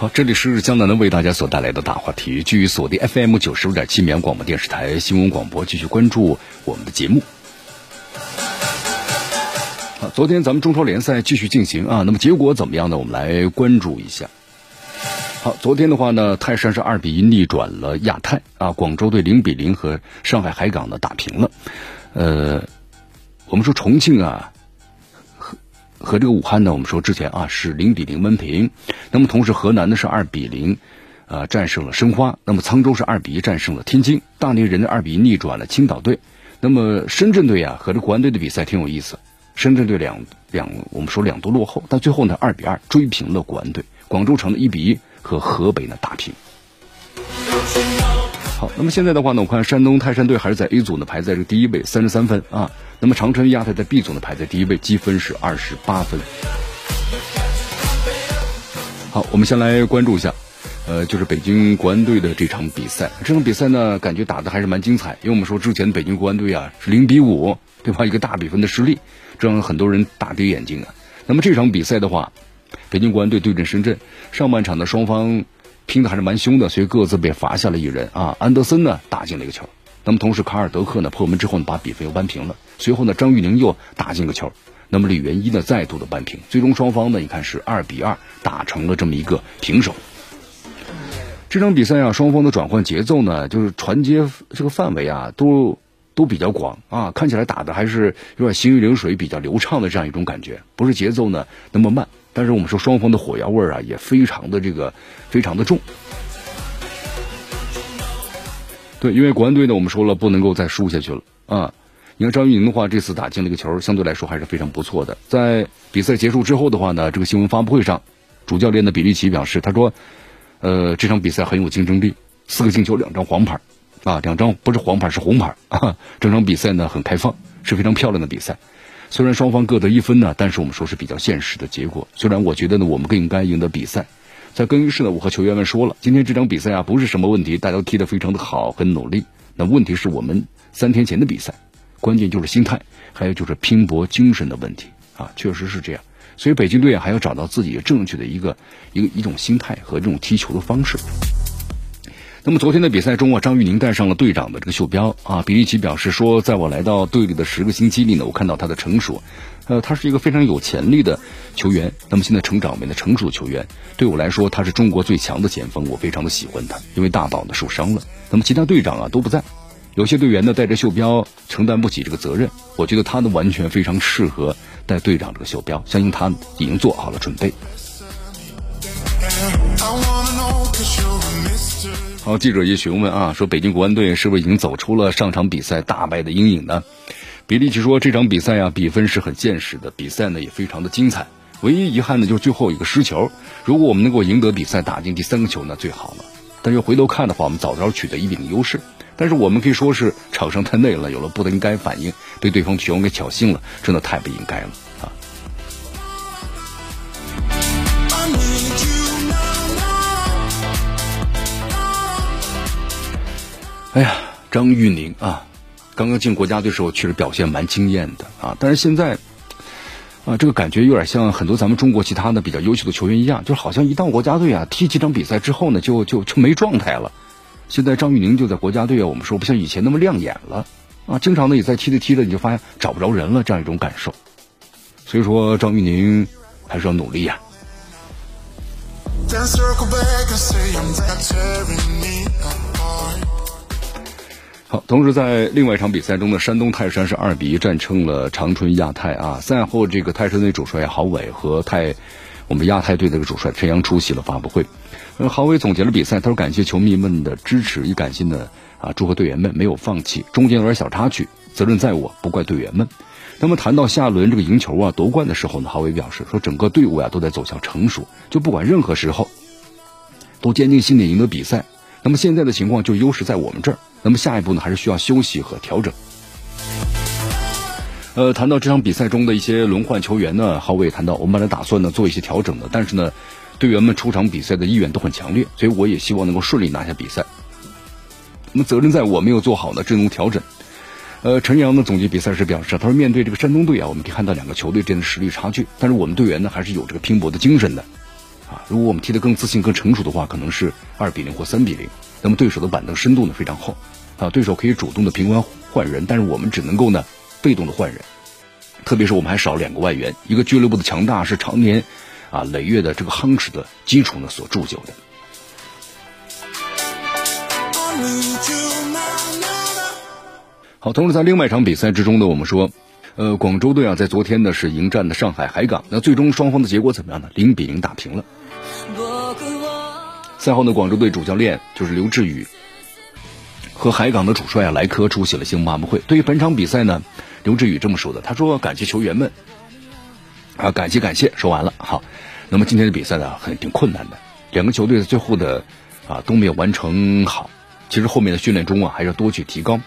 好，这里是江南的为大家所带来的大话体育，继续锁定 FM 九十五点七绵阳广播电视台新闻广播，继续关注我们的节目。好，昨天咱们中超联赛继续进行啊，那么结果怎么样呢？我们来关注一下。好，昨天的话呢，泰山是二比一逆转了亚泰啊，广州队零比零和上海海港呢打平了。呃，我们说重庆啊。和这个武汉呢，我们说之前啊是零比零闷平，那么同时河南呢是二比零，呃战胜了申花，那么沧州是二比一战胜了天津，大连人的二比一逆转了青岛队，那么深圳队啊和这国安队的比赛挺有意思，深圳队两两我们说两度落后，但最后呢二比二追平了国安队，广州城的一比一和河北呢打平。好，那么现在的话呢，我看山东泰山队还是在 A 组呢，排在这个第一位，三十三分啊。那么长春亚泰在 B 组呢，排在第一位，积分是二十八分。好，我们先来关注一下，呃，就是北京国安队的这场比赛。这场比赛呢，感觉打的还是蛮精彩，因为我们说之前北京国安队啊是零比五，对吧？一个大比分的失利，这让很多人大跌眼镜啊。那么这场比赛的话，北京国安队对阵深圳，上半场的双方。拼的还是蛮凶的，所以各自被罚下了一人啊。安德森呢打进了一个球，那么同时卡尔德克呢破门之后呢把比分又扳平了。随后呢张玉宁又打进个球，那么李元一呢再度的扳平。最终双方呢你看是二比二打成了这么一个平手。这场比赛啊双方的转换节奏呢就是传接这个范围啊都都比较广啊，看起来打的还是有点行云流水、比较流畅的这样一种感觉，不是节奏呢那么慢。但是我们说双方的火药味儿啊也非常的这个非常的重，对，因为国安队呢我们说了不能够再输下去了啊。你看张玉宁的话这次打进了一个球，相对来说还是非常不错的。在比赛结束之后的话呢，这个新闻发布会上，主教练的比利奇表示，他说，呃，这场比赛很有竞争力，四个进球，两张黄牌，啊，两张不是黄牌是红牌啊。整场比赛呢很开放，是非常漂亮的比赛。虽然双方各得一分呢，但是我们说是比较现实的结果。虽然我觉得呢，我们更应该赢得比赛。在更衣室呢，我和球员们说了，今天这场比赛啊，不是什么问题，大家都踢得非常的好，很努力。那问题是我们三天前的比赛，关键就是心态，还有就是拼搏精神的问题啊，确实是这样。所以北京队啊还要找到自己正确的一个一个一种心态和这种踢球的方式。那么昨天的比赛中啊，张玉宁带上了队长的这个袖标啊。比利奇表示说，在我来到队里的十个星期里呢，我看到他的成熟，呃，他是一个非常有潜力的球员。那么现在成长为了成熟的球员，对我来说他是中国最强的前锋，我非常的喜欢他。因为大宝呢受伤了，那么其他队长啊都不在，有些队员呢带着袖标承担不起这个责任。我觉得他呢完全非常适合带队长这个袖标，相信他已经做好了准备。好，记者也询问啊，说北京国安队是不是已经走出了上场比赛大败的阴影呢？比利奇说，这场比赛啊，比分是很现实的，比赛呢也非常的精彩。唯一遗憾的就是最后一个失球。如果我们能够赢得比赛，打进第三个球，那最好了。但是回头看的话，我们早早取得一定优势。但是我们可以说是场上太累了，有了不应该反应，被对方球员给挑衅了，真的太不应该了。哎呀，张玉宁啊，刚刚进国家队时候确实表现蛮惊艳的啊，但是现在啊，这个感觉有点像很多咱们中国其他的比较优秀的球员一样，就好像一到国家队啊，踢几场比赛之后呢，就就就没状态了。现在张玉宁就在国家队啊，我们说不像以前那么亮眼了啊，经常呢也在踢着踢着你就发现找不着人了这样一种感受。所以说张玉宁还是要努力呀。好，同时在另外一场比赛中呢，山东泰山是二比一战胜了长春亚泰啊。赛后，这个泰山队主帅郝伟和泰我们亚泰队的这个主帅陈阳出席了发布会。呃，郝伟总结了比赛，他说感谢球迷们的支持，也感谢呢啊祝贺队员们没有放弃。中间有点小插曲，责任在我，不怪队员们。那么谈到下轮这个赢球啊夺冠的时候呢，郝伟表示说整个队伍呀都在走向成熟，就不管任何时候都坚定信念赢得比赛。那么现在的情况就优势在我们这儿，那么下一步呢还是需要休息和调整。呃，谈到这场比赛中的一些轮换球员呢，郝伟也谈到，我们本来打算呢做一些调整的，但是呢，队员们出场比赛的意愿都很强烈，所以我也希望能够顺利拿下比赛。那么责任在我没有做好呢阵容调整。呃，陈阳呢总结比赛时表示，他说面对这个山东队啊，我们可以看到两个球队之间的实力差距，但是我们队员呢还是有这个拼搏的精神的。啊，如果我们踢得更自信、更成熟的话，可能是二比零或三比零。那么对手的板凳深度呢非常厚，啊，对手可以主动的频繁换人，但是我们只能够呢。被动的换人，特别是我们还少两个外援，一个俱乐部的强大是常年啊累月的这个夯实的基础呢所铸就的。好，同时在另外一场比赛之中呢，我们说，呃，广州队啊在昨天呢是迎战的上海海港，那最终双方的结果怎么样呢？零比零打平了。赛后呢，广州队主教练就是刘志宇。和海港的主帅啊莱科出席了新闻发布会。对于本场比赛呢，刘志宇这么说的：“他说感谢球员们，啊感谢感谢。”说完了，好。那么今天的比赛呢，很挺困难的，两个球队最后的啊都没有完成好。其实后面的训练中啊，还是要多去提高。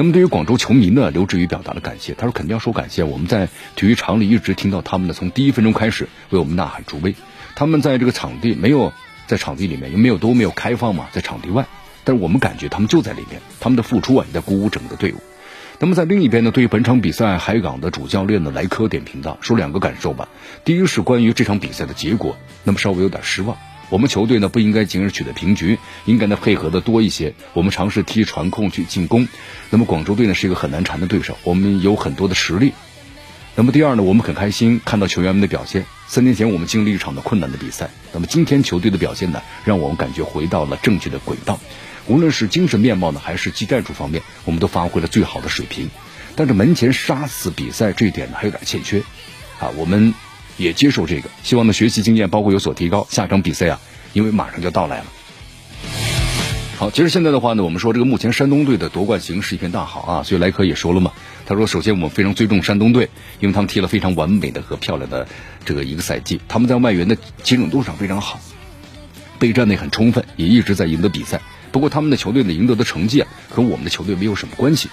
那么对于广州球迷呢，刘志宇表达了感谢。他说肯定要说感谢。我们在体育场里一直听到他们的从第一分钟开始为我们呐喊助威。他们在这个场地没有在场地里面，也没有都没有开放嘛，在场地外。但是我们感觉他们就在里面，他们的付出啊也在鼓舞整个队伍。那么在另一边呢，对于本场比赛，海港的主教练呢莱科点评道说两个感受吧。第一是关于这场比赛的结果，那么稍微有点失望。我们球队呢不应该仅是取得平局，应该呢配合的多一些。我们尝试踢传控去进攻。那么广州队呢是一个很难缠的对手，我们有很多的实力。那么第二呢，我们很开心看到球员们的表现。三年前我们经历一场的困难的比赛，那么今天球队的表现呢，让我们感觉回到了正确的轨道。无论是精神面貌呢，还是技战术方面，我们都发挥了最好的水平。但是门前杀死比赛这一点呢，还有点欠缺。啊，我们也接受这个，希望呢学习经验，包括有所提高。下场比赛啊，因为马上就到来了。好，其实现在的话呢，我们说这个目前山东队的夺冠形势一片大好啊，所以莱克也说了嘛，他说首先我们非常尊重山东队，因为他们踢了非常完美的和漂亮的这个一个赛季，他们在外援的集整度上非常好，备战的很充分，也一直在赢得比赛。不过他们的球队呢赢得的成绩啊，和我们的球队没有什么关系，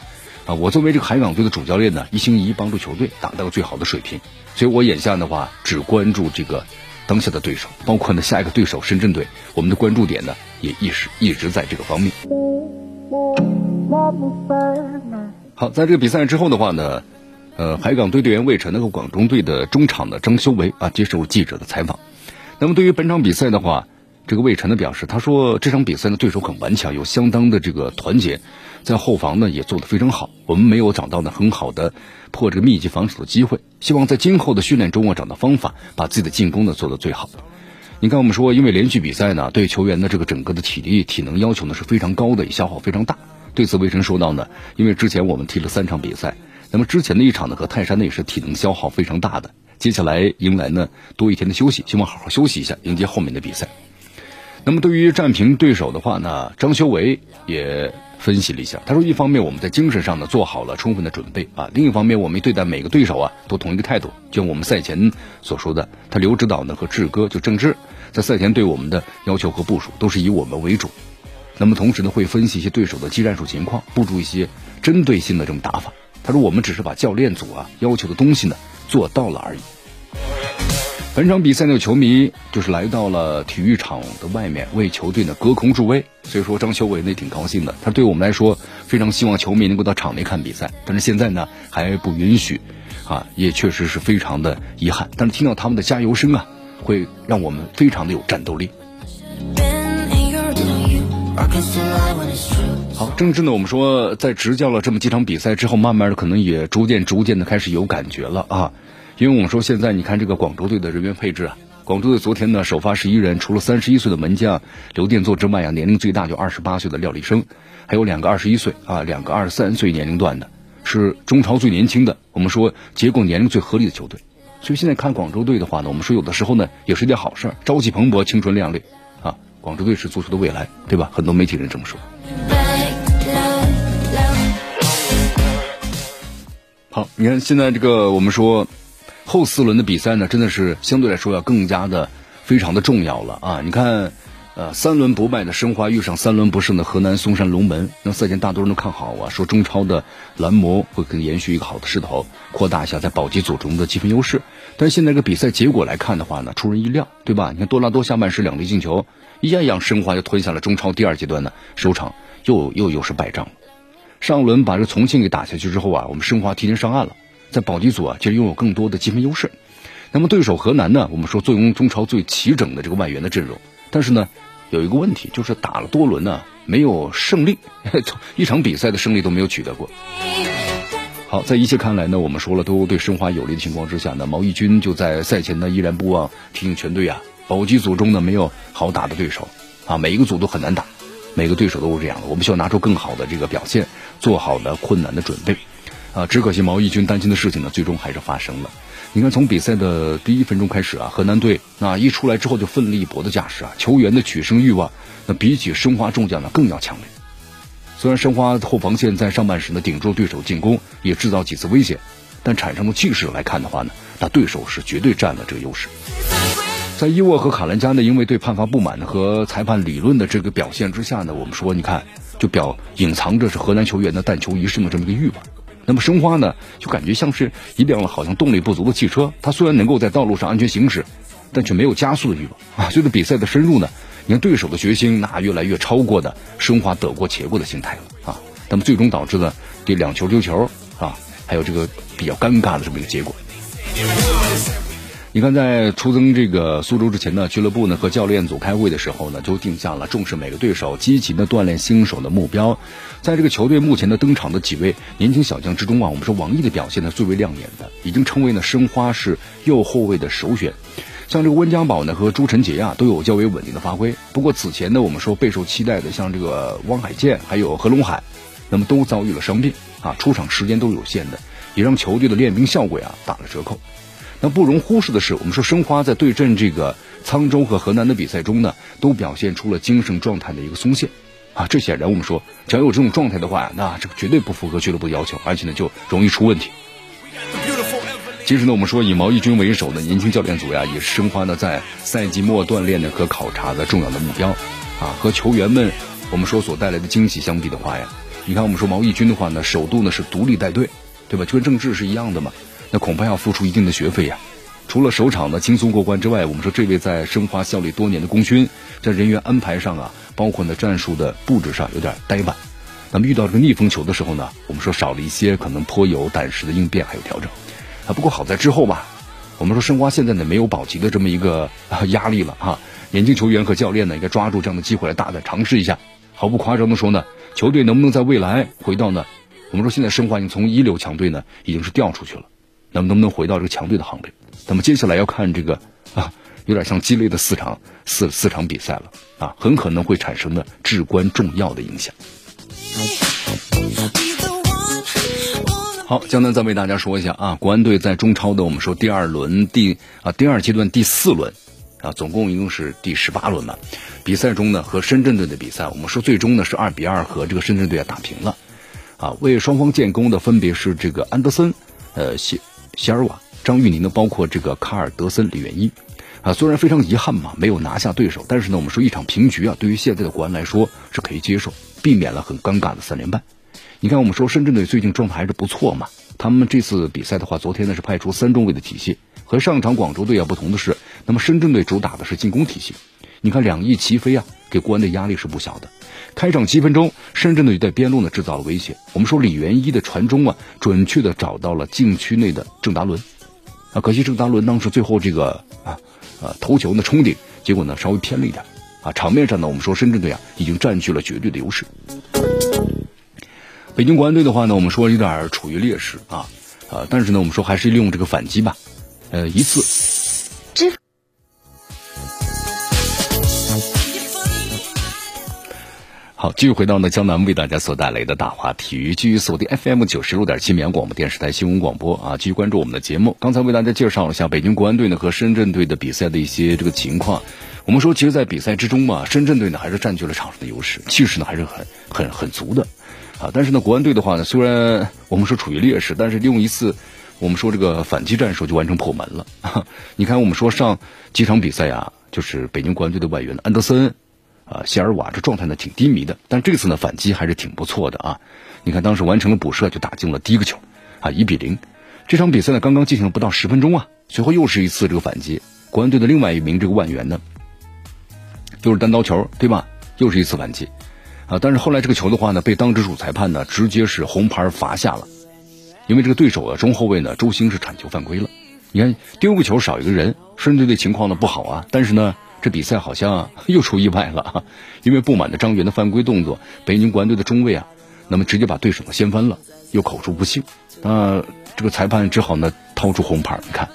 啊，我作为这个海港队的主教练呢，一心一意帮助球队达到最好的水平，所以我眼下的话只关注这个当下的对手，包括呢下一个对手深圳队，我们的关注点呢也一直一直在这个方面。好，在这个比赛之后的话呢，呃，海港队队员魏晨和广东队的中场的张修为啊接受记者的采访，那么对于本场比赛的话。这个魏晨呢表示，他说这场比赛呢对手很顽强，有相当的这个团结，在后防呢也做得非常好。我们没有找到呢很好的破这个密集防守的机会，希望在今后的训练中啊找到方法，把自己的进攻呢做得最好。你看，我们说因为连续比赛呢，对球员的这个整个的体力体能要求呢是非常高的，也消耗非常大。对此，魏晨说到呢，因为之前我们踢了三场比赛，那么之前的一场呢和泰山呢也是体能消耗非常大的，接下来迎来呢多一天的休息，希望好好休息一下，迎接后面的比赛。那么对于战平对手的话呢，张修为也分析了一下。他说，一方面我们在精神上呢做好了充分的准备啊，另一方面我们对待每个对手啊都同一个态度，就像我们赛前所说的，他刘指导呢和志哥就郑智在赛前对我们的要求和部署都是以我们为主。那么同时呢会分析一些对手的技战术情况，布置一些针对性的这种打法。他说我们只是把教练组啊要求的东西呢做到了而已。本场比赛呢，球迷就是来到了体育场的外面，为球队呢隔空助威。所以说，张修伟呢挺高兴的。他对我们来说，非常希望球迷能够到场内看比赛，但是现在呢还不允许，啊，也确实是非常的遗憾。但是听到他们的加油声啊，会让我们非常的有战斗力。好，郑智呢，我们说在执教了这么几场比赛之后，慢慢的可能也逐渐逐渐的开始有感觉了啊。因为我们说现在你看这个广州队的人员配置啊，广州队昨天呢首发十一人，除了三十一岁的门将刘殿座之外啊，年龄最大就二十八岁的廖立生，还有两个二十一岁啊，两个二十三岁年龄段的，是中超最年轻的。我们说结构年龄最合理的球队，所以现在看广州队的话呢，我们说有的时候呢也是一件好事，朝气蓬勃，青春靓丽啊，广州队是足球的未来，对吧？很多媒体人这么说。好，你看现在这个我们说。后四轮的比赛呢，真的是相对来说要更加的非常的重要了啊！你看，呃，三轮不败的申花遇上三轮不胜的河南嵩山龙门，那赛前大多人都看好啊，说中超的蓝魔会跟延续一个好的势头，扩大一下在保级组中的积分优势。但是现在这个比赛结果来看的话呢，出人意料，对吧？你看多拉多下半时两粒进球，一样一样，申花就吞下了中超第二阶段的首场，又又又是败仗。上轮把这重庆给打下去之后啊，我们申花提前上岸了，在保级组啊，其实拥有更多的积分优势。那么对手河南呢，我们说坐拥中超最齐整的这个外援的阵容，但是呢。有一个问题，就是打了多轮呢，没有胜利，一场比赛的胜利都没有取得过。好，在一切看来呢，我们说了都对申花有利的情况之下呢，毛义军就在赛前呢依然不忘提醒全队啊，保级组中呢没有好打的对手啊，每一个组都很难打，每个对手都是这样的，我们需要拿出更好的这个表现，做好了困难的准备啊。只可惜毛义军担心的事情呢，最终还是发生了。你看，从比赛的第一分钟开始啊，河南队那一出来之后就奋力一搏的架势啊，球员的取胜欲望，那比起申花众将呢更要强烈。虽然申花后防线在上半时呢顶住对手进攻，也制造几次危险，但产生的气势来看的话呢，那对手是绝对占了这个优势。在伊沃和卡兰加呢，因为对判罚不满和裁判理论的这个表现之下呢，我们说，你看就表隐藏着是河南球员的但求一胜的这么一个欲望。那么申花呢，就感觉像是一辆好像动力不足的汽车，它虽然能够在道路上安全行驶，但却没有加速的欲望啊。随着比赛的深入呢，你看对手的决心那越来越超过的申花得过且过的心态了啊。那么最终导致了这两球丢球啊，还有这个比较尴尬的这么一个结果。你看，在出征这个苏州之前呢，俱乐部呢和教练组开会的时候呢，就定下了重视每个对手，积极的锻炼新手的目标。在这个球队目前的登场的几位年轻小将之中啊，我们说王毅的表现呢最为亮眼的，已经成为呢申花是右后卫的首选。像这个温家宝呢和朱晨杰啊，都有较为稳定的发挥。不过此前呢，我们说备受期待的像这个汪海建还有何龙海，那么都遭遇了伤病啊，出场时间都有限的，也让球队的练兵效果呀打了折扣。那不容忽视的是，我们说申花在对阵这个沧州和河南的比赛中呢，都表现出了精神状态的一个松懈，啊，这显然我们说，只要有这种状态的话，那这个绝对不符合俱乐部要求，而且呢就容易出问题。其实呢，我们说以毛义军为首的年轻教练组呀，也是申花呢在赛季末锻炼的和考察的重要的目标，啊，和球员们我们说所带来的惊喜相比的话呀，你看我们说毛义军的话呢，首度呢是独立带队，对吧？就跟郑智是一样的嘛。那恐怕要付出一定的学费呀。除了首场的轻松过关之外，我们说这位在申花效力多年的功勋，在人员安排上啊，包括呢战术的布置上有点呆板。那么遇到这个逆风球的时候呢，我们说少了一些可能颇有胆识的应变还有调整。啊，不过好在之后吧，我们说申花现在呢没有保级的这么一个压力了哈。年轻球员和教练呢应该抓住这样的机会来大胆尝试一下。毫不夸张的说呢，球队能不能在未来回到呢？我们说现在申花已经从一流强队呢已经是掉出去了。那么能不能回到这个强队的行列？那么接下来要看这个啊，有点像鸡肋的四场四四场比赛了啊，很可能会产生的至关重要的影响。好，江南再为大家说一下啊，国安队在中超的我们说第二轮第啊第二阶段第四轮啊，总共一共是第十八轮嘛。比赛中呢和深圳队的比赛，我们说最终呢是二比二和这个深圳队啊打平了啊。为双方建功的分别是这个安德森，呃谢。席尔瓦、张玉宁呢，包括这个卡尔德森、李元一，啊，虽然非常遗憾嘛，没有拿下对手，但是呢，我们说一场平局啊，对于现在的国安来说是可以接受，避免了很尴尬的三连败。你看，我们说深圳队最近状态还是不错嘛，他们这次比赛的话，昨天呢是派出三中卫的体系，和上一场广州队啊不同的是，那么深圳队主打的是进攻体系。你看两翼齐飞啊，给国安的压力是不小的。开场七分钟，深圳队在边路呢制造了威胁。我们说李元一的传中啊，准确的找到了禁区内的郑达伦，啊，可惜郑达伦当时最后这个啊啊头球呢冲顶，结果呢稍微偏了一点，啊，场面上呢我们说深圳队啊已经占据了绝对的优势。北京国安队的话呢，我们说有点处于劣势啊，啊，但是呢我们说还是利用这个反击吧，呃，一次。好，继续回到呢江南为大家所带来的大话体育，继续锁定 FM 九十六点七绵阳广播电视台新闻广播啊，继续关注我们的节目。刚才为大家介绍了一下北京国安队呢和深圳队的比赛的一些这个情况。我们说，其实，在比赛之中嘛，深圳队呢还是占据了场上的优势，气势呢还是很很很足的啊。但是呢，国安队的话呢，虽然我们说处于劣势，但是利用一次我们说这个反击战术就完成破门了。你看，我们说上几场比赛啊，就是北京国安队的外援安德森。啊，谢尔瓦这状态呢挺低迷的，但这次呢反击还是挺不错的啊。你看当时完成了补射就打进了第一个球，啊，一比零。这场比赛呢刚刚进行了不到十分钟啊，随后又是一次这个反击，国安队的另外一名这个外援呢，又是单刀球，对吧？又是一次反击，啊，但是后来这个球的话呢，被当值主裁判呢直接是红牌罚下了，因为这个对手啊中后卫呢周兴是铲球犯规了。你看丢个球少一个人，深圳队情况呢不好啊，但是呢。这比赛好像 又出意外了，因为不满的张元的犯规动作，北京国安队的中卫啊，那么直接把对手掀翻了，又口出不幸，那这个裁判只好呢掏出红牌，你看，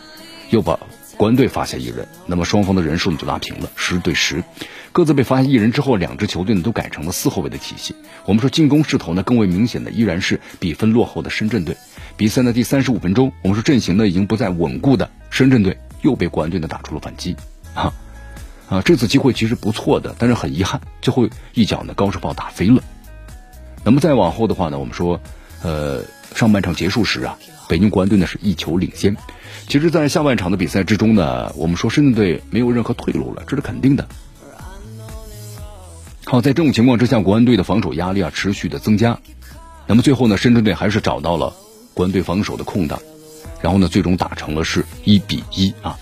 又把国安队罚下一人，那么双方的人数呢就拉平了，十对十，各自被罚下一人之后，两支球队呢都改成了四后卫的体系。我们说进攻势头呢更为明显的依然是比分落后的深圳队。比赛呢第三十五分钟，我们说阵型呢已经不再稳固的深圳队又被国安队呢打出了反击，啊。啊，这次机会其实不错的，但是很遗憾，最后一脚呢高射炮打飞了。那么再往后的话呢，我们说，呃，上半场结束时啊，北京国安队呢是一球领先。其实，在下半场的比赛之中呢，我们说深圳队没有任何退路了，这是肯定的。好，在这种情况之下，国安队的防守压力啊持续的增加。那么最后呢，深圳队还是找到了国安队防守的空档，然后呢，最终打成了是一比一啊。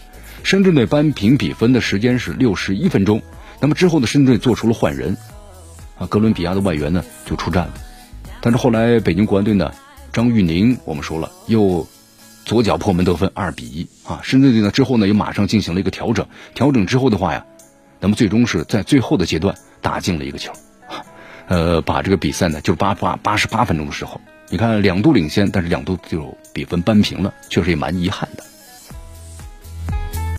深圳队扳平比分的时间是六十一分钟，那么之后呢，深圳队做出了换人，啊，哥伦比亚的外援呢就出战了，但是后来北京国安队呢，张玉宁我们说了又左脚破门得分，二比一啊，深圳队呢之后呢又马上进行了一个调整，调整之后的话呀，那么最终是在最后的阶段打进了一个球，呃，把这个比赛呢就八八八十八分钟的时候，你看两度领先，但是两度就比分扳平了，确实也蛮遗憾的。